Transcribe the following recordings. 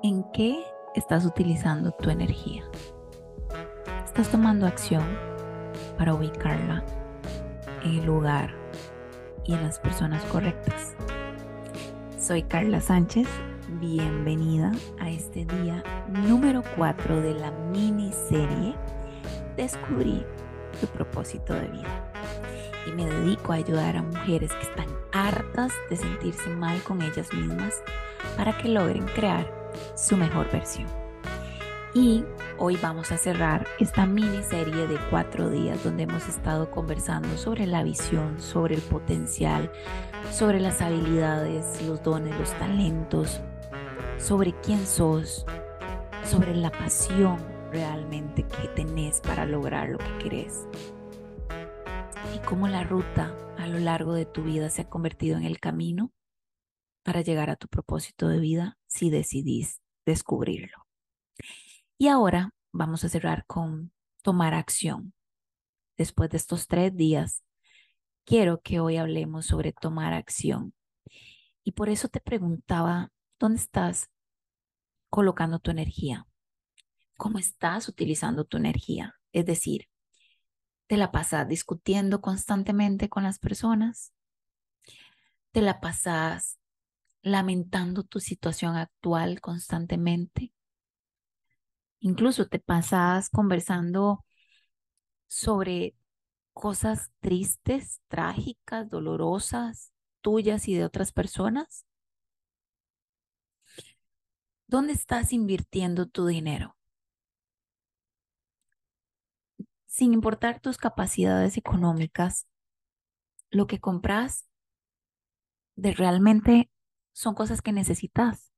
¿En qué estás utilizando tu energía? ¿Estás tomando acción para ubicarla en el lugar y en las personas correctas? Soy Carla Sánchez, bienvenida a este día número 4 de la miniserie Descubrí tu propósito de vida. Y me dedico a ayudar a mujeres que están hartas de sentirse mal con ellas mismas para que logren crear su mejor versión. Y hoy vamos a cerrar esta miniserie de cuatro días donde hemos estado conversando sobre la visión, sobre el potencial, sobre las habilidades, los dones, los talentos, sobre quién sos, sobre la pasión realmente que tenés para lograr lo que querés. Y cómo la ruta a lo largo de tu vida se ha convertido en el camino para llegar a tu propósito de vida si decidís descubrirlo. Y ahora vamos a cerrar con tomar acción. Después de estos tres días, quiero que hoy hablemos sobre tomar acción. Y por eso te preguntaba, ¿dónde estás colocando tu energía? ¿Cómo estás utilizando tu energía? Es decir, ¿te la pasas discutiendo constantemente con las personas? ¿Te la pasas lamentando tu situación actual constantemente. Incluso te pasas conversando sobre cosas tristes, trágicas, dolorosas, tuyas y de otras personas. ¿Dónde estás invirtiendo tu dinero? Sin importar tus capacidades económicas, lo que compras de realmente son cosas que necesitas.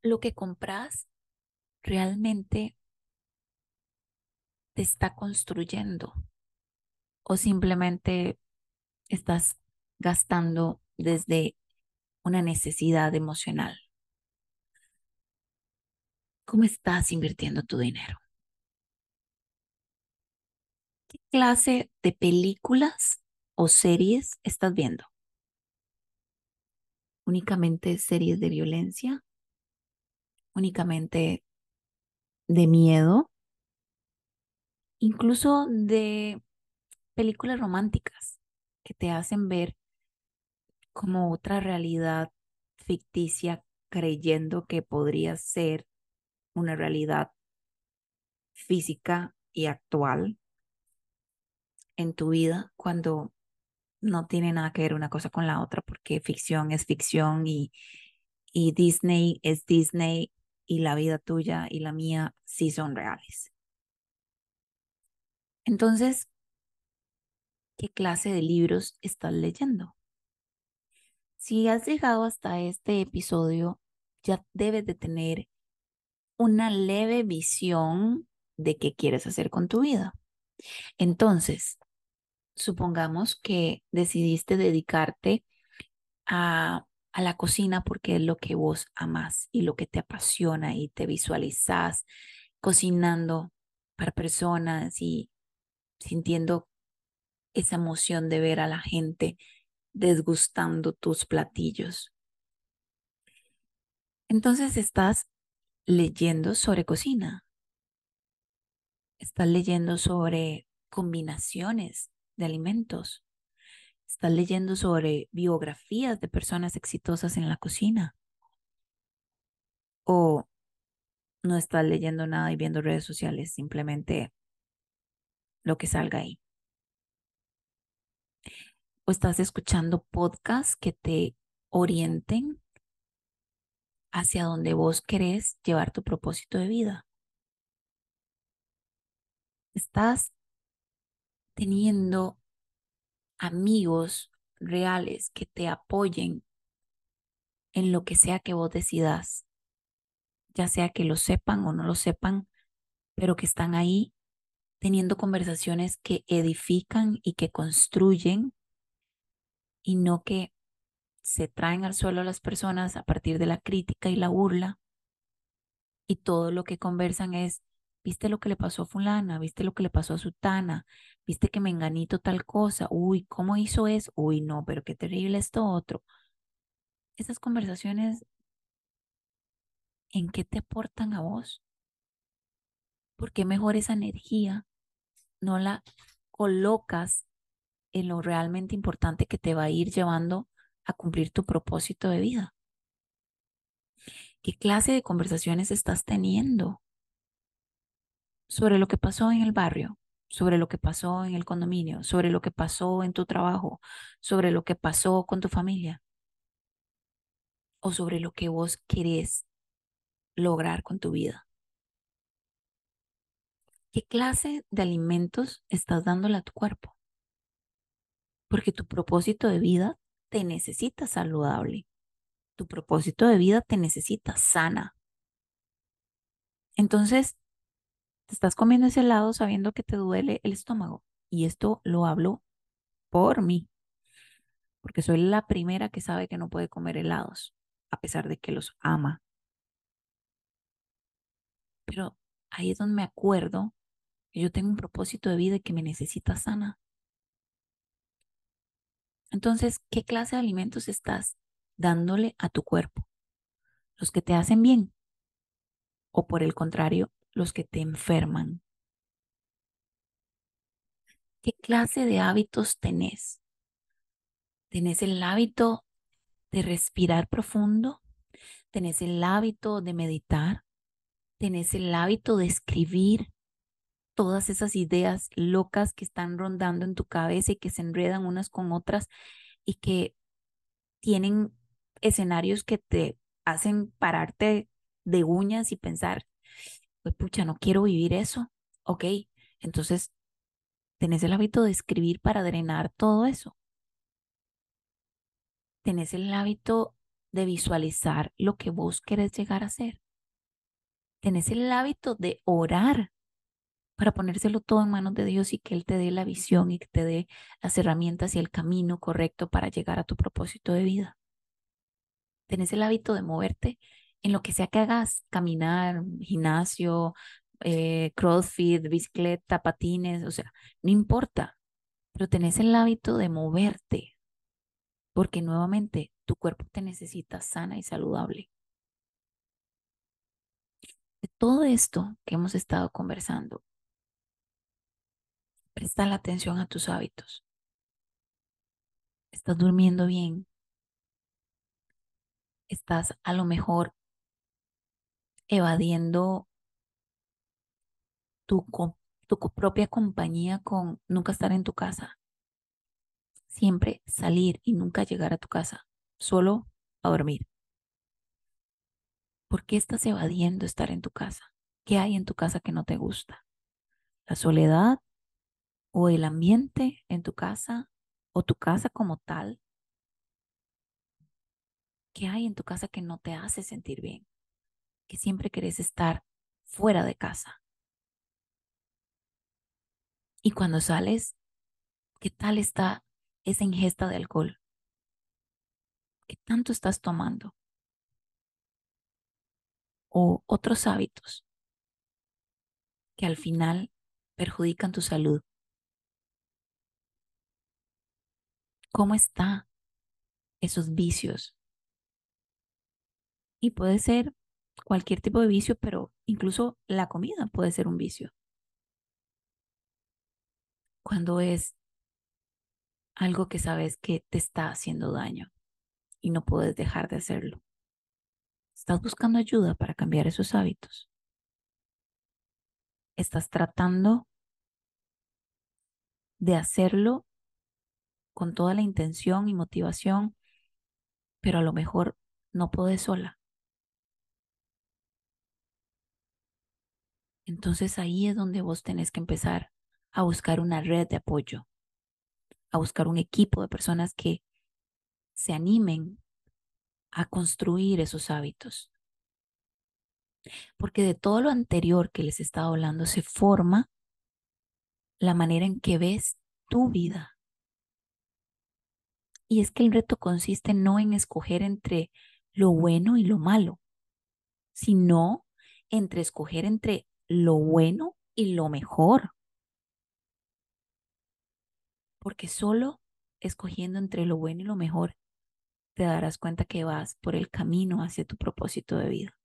Lo que compras realmente te está construyendo o simplemente estás gastando desde una necesidad emocional. ¿Cómo estás invirtiendo tu dinero? ¿Qué clase de películas o series estás viendo? Únicamente series de violencia, únicamente de miedo, incluso de películas románticas que te hacen ver como otra realidad ficticia creyendo que podría ser una realidad física y actual en tu vida cuando no tiene nada que ver una cosa con la otra porque ficción es ficción y, y Disney es Disney y la vida tuya y la mía sí son reales. Entonces, ¿qué clase de libros estás leyendo? Si has llegado hasta este episodio, ya debes de tener una leve visión de qué quieres hacer con tu vida. Entonces, supongamos que decidiste dedicarte a, a la cocina porque es lo que vos amas y lo que te apasiona y te visualizas cocinando para personas y sintiendo esa emoción de ver a la gente desgustando tus platillos. Entonces estás leyendo sobre cocina. Estás leyendo sobre combinaciones de alimentos. Estás leyendo sobre biografías de personas exitosas en la cocina. O no estás leyendo nada y viendo redes sociales, simplemente lo que salga ahí. O estás escuchando podcasts que te orienten hacia donde vos querés llevar tu propósito de vida. Estás teniendo amigos reales que te apoyen en lo que sea que vos decidas, ya sea que lo sepan o no lo sepan, pero que están ahí teniendo conversaciones que edifican y que construyen y no que se traen al suelo a las personas a partir de la crítica y la burla. Y todo lo que conversan es ¿Viste lo que le pasó a fulana? ¿Viste lo que le pasó a sutana? ¿Viste que me enganito tal cosa? Uy, ¿cómo hizo eso? Uy, no, pero qué terrible esto otro. Esas conversaciones en qué te aportan a vos. ¿Por qué mejor esa energía no la colocas en lo realmente importante que te va a ir llevando a cumplir tu propósito de vida? ¿Qué clase de conversaciones estás teniendo sobre lo que pasó en el barrio, sobre lo que pasó en el condominio, sobre lo que pasó en tu trabajo, sobre lo que pasó con tu familia o sobre lo que vos querés lograr con tu vida? ¿Qué clase de alimentos estás dándole a tu cuerpo? Porque tu propósito de vida te necesita saludable. Tu propósito de vida te necesita sana. Entonces, te estás comiendo ese helado sabiendo que te duele el estómago. Y esto lo hablo por mí, porque soy la primera que sabe que no puede comer helados, a pesar de que los ama. Pero ahí es donde me acuerdo que yo tengo un propósito de vida y que me necesita sana. Entonces, ¿qué clase de alimentos estás dándole a tu cuerpo? ¿Los que te hacen bien? ¿O por el contrario, los que te enferman? ¿Qué clase de hábitos tenés? ¿Tenés el hábito de respirar profundo? ¿Tenés el hábito de meditar? ¿Tenés el hábito de escribir todas esas ideas locas que están rondando en tu cabeza y que se enredan unas con otras y que tienen escenarios que te hacen pararte de uñas y pensar, pues pucha, no quiero vivir eso. Ok, entonces tenés el hábito de escribir para drenar todo eso. Tenés el hábito de visualizar lo que vos querés llegar a ser. Tenés el hábito de orar para ponérselo todo en manos de Dios y que Él te dé la visión y que te dé las herramientas y el camino correcto para llegar a tu propósito de vida. Tenés el hábito de moverte en lo que sea que hagas, caminar, gimnasio, eh, crossfit, bicicleta, patines, o sea, no importa, pero tenés el hábito de moverte, porque nuevamente tu cuerpo te necesita sana y saludable. De todo esto que hemos estado conversando, Presta la atención a tus hábitos. ¿Estás durmiendo bien? ¿Estás a lo mejor evadiendo tu, tu propia compañía con nunca estar en tu casa? Siempre salir y nunca llegar a tu casa, solo a dormir. ¿Por qué estás evadiendo estar en tu casa? ¿Qué hay en tu casa que no te gusta? ¿La soledad? o el ambiente en tu casa o tu casa como tal. ¿Qué hay en tu casa que no te hace sentir bien? Que siempre querés estar fuera de casa. Y cuando sales, ¿qué tal está esa ingesta de alcohol? ¿Qué tanto estás tomando? O otros hábitos que al final perjudican tu salud cómo está esos vicios. Y puede ser cualquier tipo de vicio, pero incluso la comida puede ser un vicio. Cuando es algo que sabes que te está haciendo daño y no puedes dejar de hacerlo. Estás buscando ayuda para cambiar esos hábitos. Estás tratando de hacerlo con toda la intención y motivación, pero a lo mejor no podés sola. Entonces ahí es donde vos tenés que empezar a buscar una red de apoyo, a buscar un equipo de personas que se animen a construir esos hábitos. Porque de todo lo anterior que les he estado hablando se forma la manera en que ves tu vida. Y es que el reto consiste no en escoger entre lo bueno y lo malo, sino entre escoger entre lo bueno y lo mejor. Porque solo escogiendo entre lo bueno y lo mejor, te darás cuenta que vas por el camino hacia tu propósito de vida.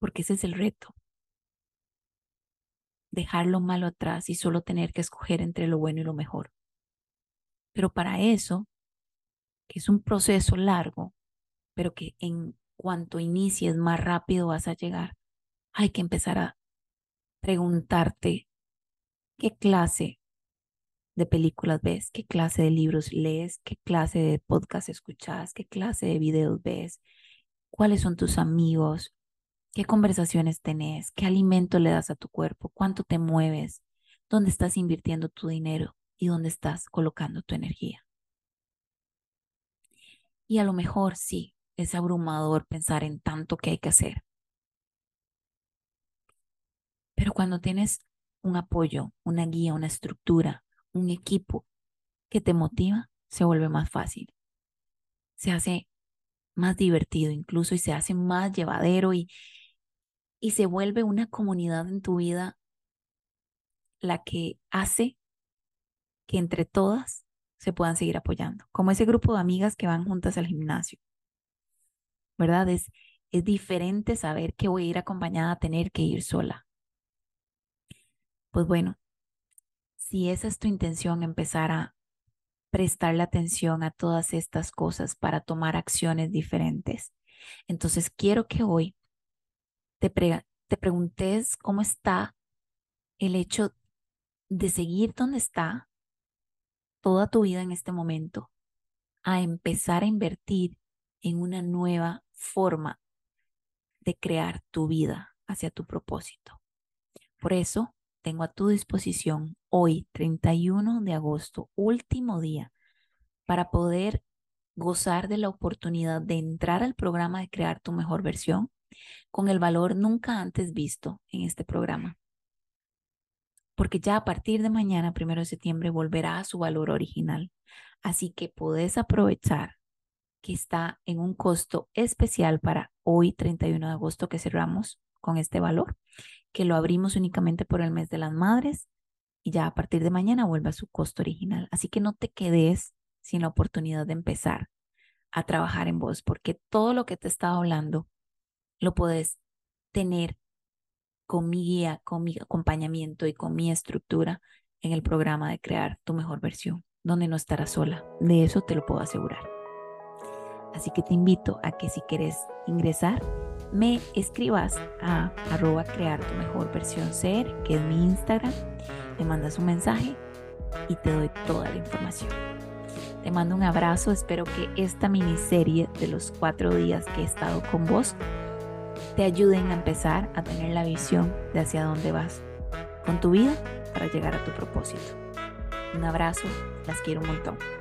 Porque ese es el reto. Dejar lo malo atrás y solo tener que escoger entre lo bueno y lo mejor. Pero para eso, que es un proceso largo, pero que en cuanto inicies más rápido vas a llegar, hay que empezar a preguntarte qué clase de películas ves, qué clase de libros lees, qué clase de podcast escuchas, qué clase de videos ves, cuáles son tus amigos, qué conversaciones tenés, qué alimento le das a tu cuerpo, cuánto te mueves, dónde estás invirtiendo tu dinero y dónde estás colocando tu energía. Y a lo mejor sí, es abrumador pensar en tanto que hay que hacer. Pero cuando tienes un apoyo, una guía, una estructura, un equipo que te motiva, se vuelve más fácil. Se hace más divertido incluso y se hace más llevadero y, y se vuelve una comunidad en tu vida la que hace que entre todas se puedan seguir apoyando, como ese grupo de amigas que van juntas al gimnasio. ¿Verdad? Es, es diferente saber que voy a ir acompañada a tener que ir sola. Pues bueno, si esa es tu intención, empezar a prestarle atención a todas estas cosas para tomar acciones diferentes. Entonces, quiero que hoy te, te preguntes cómo está el hecho de seguir donde está toda tu vida en este momento, a empezar a invertir en una nueva forma de crear tu vida hacia tu propósito. Por eso, tengo a tu disposición hoy, 31 de agosto, último día, para poder gozar de la oportunidad de entrar al programa de crear tu mejor versión con el valor nunca antes visto en este programa. Porque ya a partir de mañana, primero de septiembre, volverá a su valor original. Así que podés aprovechar que está en un costo especial para hoy, 31 de agosto, que cerramos con este valor que lo abrimos únicamente por el mes de las madres y ya a partir de mañana vuelve a su costo original. Así que no te quedes sin la oportunidad de empezar a trabajar en vos, porque todo lo que te estaba hablando lo puedes tener con mi guía, con mi acompañamiento y con mi estructura en el programa de crear tu mejor versión, donde no estarás sola. De eso te lo puedo asegurar. Así que te invito a que si quieres ingresar, me escribas a arroba crear tu mejor versión ser, que es mi Instagram, me mandas un mensaje y te doy toda la información. Te mando un abrazo, espero que esta miniserie de los cuatro días que he estado con vos te ayuden a empezar a tener la visión de hacia dónde vas con tu vida para llegar a tu propósito. Un abrazo, las quiero un montón.